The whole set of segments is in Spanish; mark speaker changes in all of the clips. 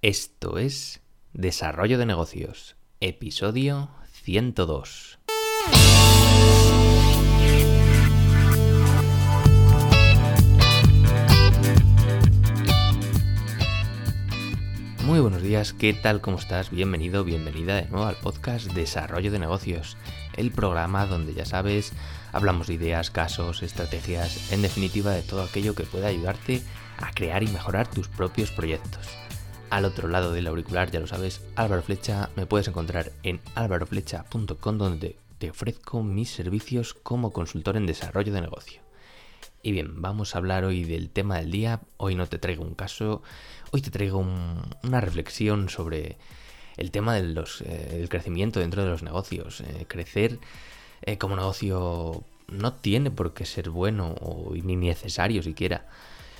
Speaker 1: Esto es Desarrollo de Negocios, episodio 102. Muy buenos días, ¿qué tal? ¿Cómo estás? Bienvenido, bienvenida de nuevo al podcast Desarrollo de Negocios, el programa donde ya sabes, hablamos de ideas, casos, estrategias, en definitiva de todo aquello que pueda ayudarte a crear y mejorar tus propios proyectos. Al otro lado del auricular, ya lo sabes, Álvaro Flecha, me puedes encontrar en álvaroflecha.com donde te ofrezco mis servicios como consultor en desarrollo de negocio. Y bien, vamos a hablar hoy del tema del día. Hoy no te traigo un caso, hoy te traigo una reflexión sobre el tema del eh, crecimiento dentro de los negocios. Eh, crecer eh, como negocio no tiene por qué ser bueno o ni necesario siquiera.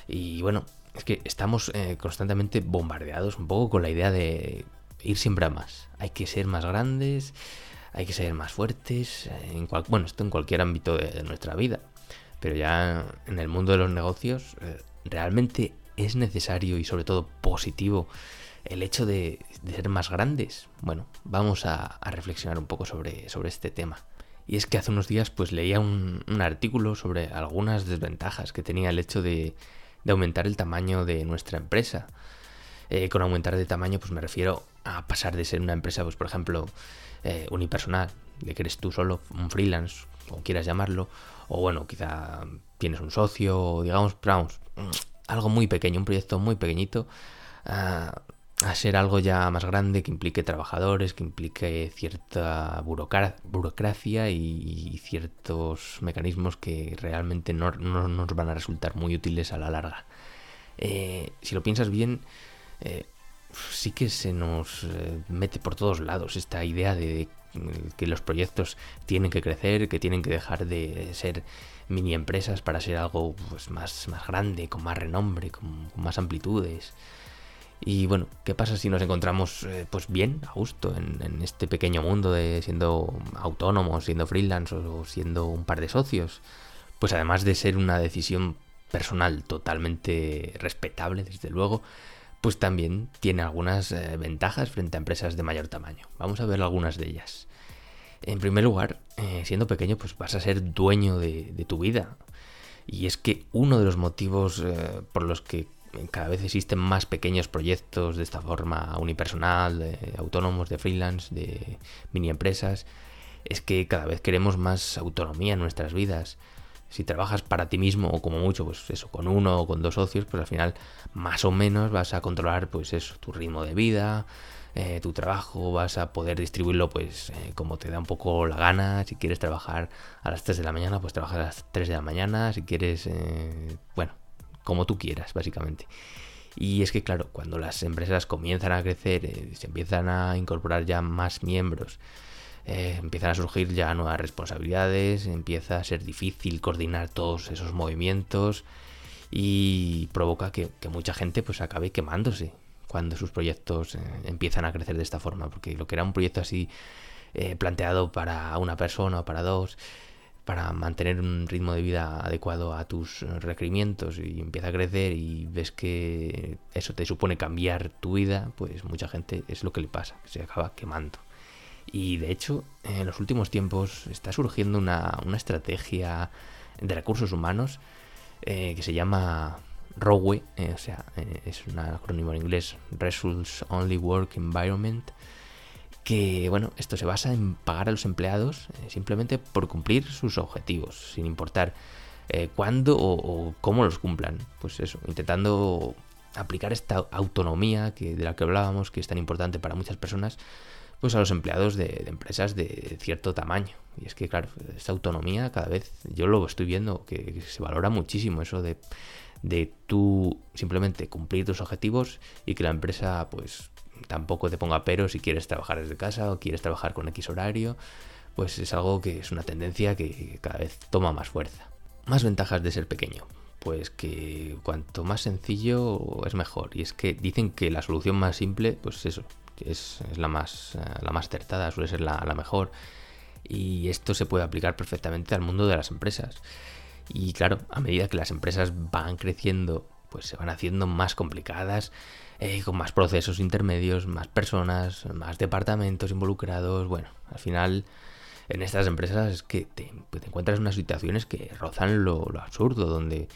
Speaker 1: Y bueno, es que estamos constantemente bombardeados un poco con la idea de ir siempre a más. Hay que ser más grandes, hay que ser más fuertes, en bueno, esto en cualquier ámbito de nuestra vida. Pero ya en el mundo de los negocios, eh, realmente es necesario y sobre todo positivo el hecho de, ser más grandes. Bueno, vamos a, reflexionar un poco sobre, sobre, este tema. Y es que hace unos días pues leía un, artículo sobre algunas desventajas que tenía el hecho de, aumentar el tamaño de nuestra empresa. Eh, con aumentar de tamaño pues me refiero a pasar de ser una empresa pues por ejemplo eh, unipersonal, de que eres tú solo, un freelance, como quieras llamarlo, o bueno, quizá tienes un socio, digamos, vamos, algo muy pequeño, un proyecto muy pequeñito, a, ser algo ya más grande que implique trabajadores, que implique cierta burocracia y, ciertos mecanismos que realmente no, nos van a resultar muy útiles a la larga. Eh, si lo piensas bien, eh, sí que se nos eh, mete por todos lados esta idea de que los proyectos tienen que crecer, que tienen que dejar de ser mini empresas para ser algo pues, más, más grande, con más renombre, con, más amplitudes. Y bueno, ¿qué pasa si nos encontramos eh, pues bien, a gusto, en, este pequeño mundo de siendo autónomos, siendo freelance o siendo un par de socios? Pues además de ser una decisión personal totalmente respetable, desde luego, pues también tiene algunas eh, ventajas frente a empresas de mayor tamaño. Vamos a ver algunas de ellas. En primer lugar, eh, siendo pequeño, pues vas a ser dueño de, tu vida. Y es que uno de los motivos por los que cada vez existen más pequeños proyectos de esta forma unipersonal, de autónomos, de freelance, de mini empresas, es que cada vez queremos más autonomía en nuestras vidas. Si trabajas para ti mismo o como mucho, pues eso, con uno o con dos socios, pues al final más o menos vas a controlar pues eso, tu ritmo de vida, eh, tu trabajo, vas a poder distribuirlo pues eh, como te da un poco la gana, si quieres trabajar a las 3 de la mañana, pues trabajas a las 3 de la mañana, si quieres, eh, bueno, como tú quieras, básicamente. Y es que claro, cuando las empresas comienzan a crecer, se empiezan a incorporar ya más miembros, eh, empiezan a surgir ya nuevas responsabilidades, empieza a ser difícil coordinar todos esos movimientos y provoca que, mucha gente pues acabe quemándose cuando sus proyectos eh, empiezan a crecer de esta forma, porque lo que era un proyecto así eh, planteado para una persona o para dos, para mantener un ritmo de vida adecuado a tus requerimientos y empieza a crecer y ves que eso te supone cambiar tu vida, pues mucha gente es lo que le pasa, se acaba quemando. Y de hecho, en los últimos tiempos está surgiendo una, estrategia de recursos humanos eh, que se llama ROWE, eh, o sea, eh, es un acrónimo en inglés, Results Only Work Environment, que bueno, esto se basa en pagar a los empleados simplemente por cumplir sus objetivos, sin importar cuándo o, cómo los cumplan. Pues eso, intentando aplicar esta autonomía que, de la que hablábamos, que es tan importante para muchas personas, pues a los empleados de, empresas de cierto tamaño. Y es que, claro, esta autonomía cada vez, yo lo estoy viendo, que, se valora muchísimo eso de, de tú simplemente cumplir tus objetivos y que la empresa pues tampoco te ponga pero si quieres trabajar desde casa o quieres trabajar con X horario, pues es algo que es una tendencia que cada vez toma más fuerza. Más ventajas de ser pequeño. Pues que cuanto más sencillo es mejor. Y es que dicen que la solución más simple, pues eso, es, la, más, eh, la más acertada, suele ser la, mejor. Y esto se puede aplicar perfectamente al mundo de las empresas. Y claro, a medida que las empresas van creciendo pues se van haciendo más complicadas, eh, con más procesos intermedios, más personas, más departamentos involucrados. Bueno, al final en estas empresas es que te, pues encuentras en unas situaciones que rozan lo, absurdo, donde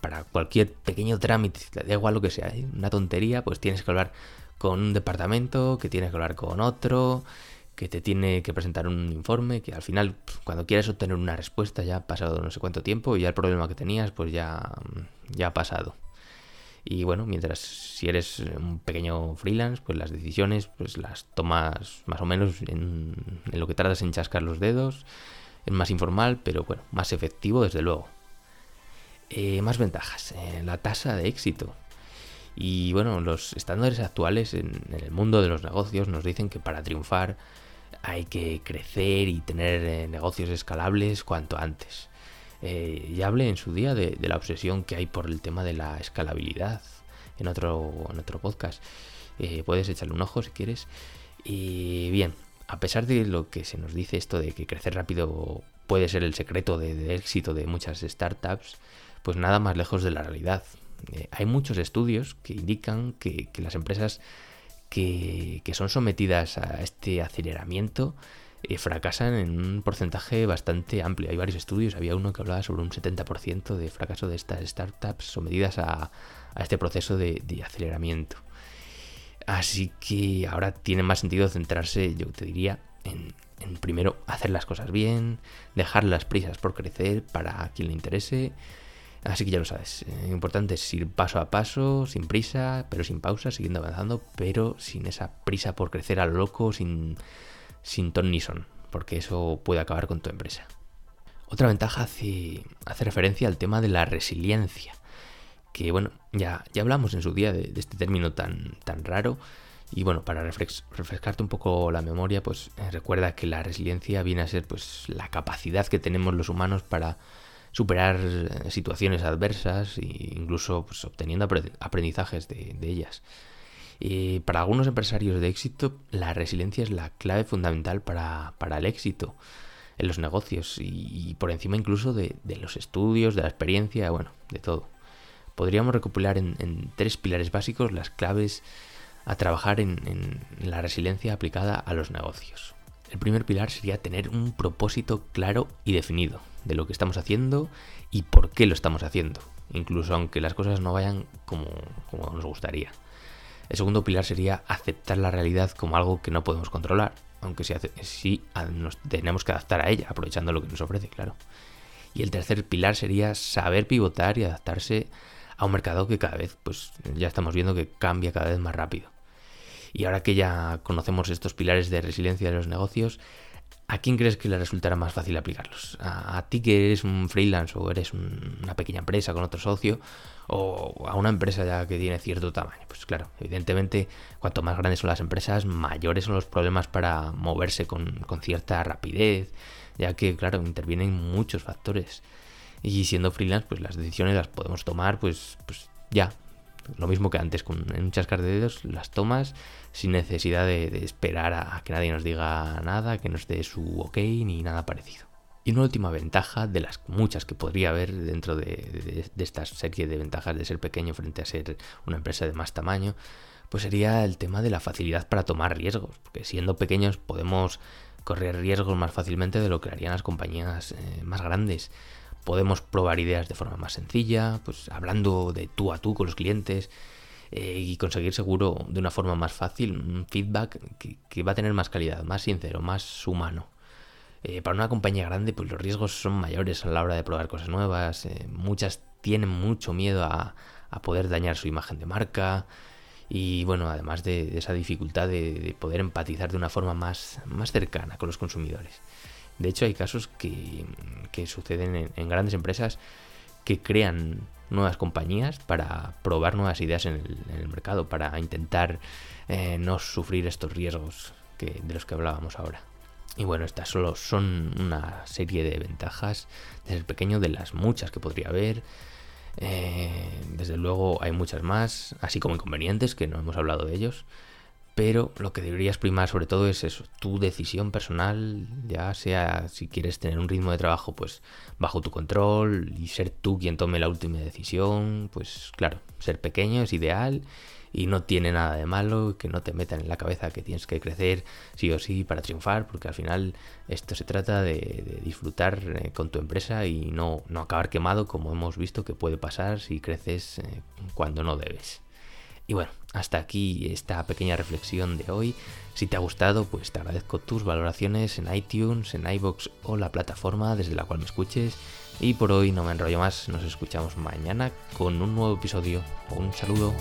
Speaker 1: para cualquier pequeño trámite, da igual lo que sea, ¿eh? una tontería, pues tienes que hablar con un departamento, que tienes que hablar con otro, que te tiene que presentar un informe, que al final cuando quieres obtener una respuesta ya ha pasado no sé cuánto tiempo y ya el problema que tenías pues ya, ya ha pasado. Y bueno, mientras si eres un pequeño freelance, pues las decisiones pues las tomas más o menos en, lo que tardas en chascar los dedos. Es más informal, pero bueno, más efectivo desde luego. Eh, más ventajas. Eh, la tasa de éxito. Y bueno, los estándares actuales en, el mundo de los negocios nos dicen que para triunfar hay que crecer y tener eh, negocios escalables cuanto antes. Eh, ya hablé en su día de, la obsesión que hay por el tema de la escalabilidad en otro, en otro podcast. Eh, puedes echarle un ojo si quieres. Y bien, a pesar de lo que se nos dice esto de que crecer rápido puede ser el secreto de, éxito de muchas startups, pues nada más lejos de la realidad. Eh, hay muchos estudios que indican que, las empresas que, que, son sometidas a este aceleramiento eh, fracasan en un porcentaje bastante amplio. Hay varios estudios, había uno que hablaba sobre un 70% de fracaso de estas startups sometidas a, este proceso de, aceleramiento. Así que ahora tiene más sentido centrarse, yo te diría, en, primero hacer las cosas bien, dejar las prisas por crecer para quien le interese. Así que ya lo sabes, lo eh, importante es ir paso a paso, sin prisa, pero sin pausa, siguiendo avanzando, pero sin esa prisa por crecer a lo loco, sin sin ton ni son, porque eso puede acabar con tu empresa. Otra ventaja hace, hace referencia al tema de la resiliencia, que bueno, ya, ya hablamos en su día de, este término tan, tan raro, y bueno, para refrescarte un poco la memoria, pues eh, recuerda que la resiliencia viene a ser pues la capacidad que tenemos los humanos para superar eh, situaciones adversas e incluso pues, obteniendo aprendizajes de, de ellas. Eh, para algunos empresarios de éxito, la resiliencia es la clave fundamental para, el éxito en los negocios y, por encima incluso de, los estudios, de la experiencia, bueno, de todo. Podríamos recopilar en, tres pilares básicos las claves a trabajar en, la resiliencia aplicada a los negocios. El primer pilar sería tener un propósito claro y definido de lo que estamos haciendo y por qué lo estamos haciendo, incluso aunque las cosas no vayan como nos gustaría. El segundo pilar sería aceptar la realidad como algo que no podemos controlar, aunque sí, nos tenemos que adaptar a ella, aprovechando lo que nos ofrece, claro. Y el tercer pilar sería saber pivotar y adaptarse a un mercado que cada vez, pues ya estamos viendo que cambia cada vez más rápido. Y ahora que ya conocemos estos pilares de resiliencia de los negocios, ¿a quién crees que le resultará más fácil aplicarlos? ¿A, ti que eres un freelance o eres una pequeña empresa con otro socio? ¿O a una empresa ya que tiene cierto tamaño? Pues claro, evidentemente, cuanto más grandes son las empresas, mayores son los problemas para moverse con, cierta rapidez, ya que, claro, intervienen muchos factores. Y siendo freelance, pues las decisiones las podemos tomar, pues, pues ya, lo mismo que antes, con en un de dedos las tomas sin necesidad de, esperar a, que nadie nos diga nada, que nos dé su ok ni nada parecido. Y una última ventaja de las muchas que podría haber dentro de, esta serie de ventajas de ser pequeño frente a ser una empresa de más tamaño, pues sería el tema de la facilidad para tomar riesgos, porque siendo pequeños podemos correr riesgos más fácilmente de lo que harían las compañías eh, más grandes podemos probar ideas de forma más sencilla, pues hablando de tú a tú con los clientes eh, y conseguir seguro de una forma más fácil un feedback que, va a tener más calidad, más sincero, más humano. Eh, para una compañía grande, pues los riesgos son mayores a la hora de probar cosas nuevas. Eh, muchas tienen mucho miedo a, poder dañar su imagen de marca. Y bueno, además de, esa dificultad de, poder empatizar de una forma más, más cercana con los consumidores. De hecho, hay casos que, suceden en, grandes empresas que crean nuevas compañías para probar nuevas ideas en el, mercado, para intentar eh, no sufrir estos riesgos que, de los que hablábamos ahora. Y bueno, estas solo son una serie de ventajas de ser pequeño, de las muchas que podría haber. Eh, desde luego hay muchas más, así como inconvenientes, que no hemos hablado de ellos. Pero lo que deberías primar sobre todo es eso, tu decisión personal, ya sea si quieres tener un ritmo de trabajo pues bajo tu control y ser tú quien tome la última decisión, pues claro, ser pequeño es ideal y no tiene nada de malo que no te metan en la cabeza que tienes que crecer sí o sí para triunfar, porque al final esto se trata de, disfrutar eh, con tu empresa y no, no, acabar quemado como hemos visto que puede pasar si creces eh, cuando no debes. Y bueno, hasta aquí esta pequeña reflexión de hoy. Si te ha gustado, pues te agradezco tus valoraciones en iTunes, en iBox o la plataforma desde la cual me escuches. Y por hoy no me enrollo más, nos escuchamos mañana con un nuevo episodio. Un saludo.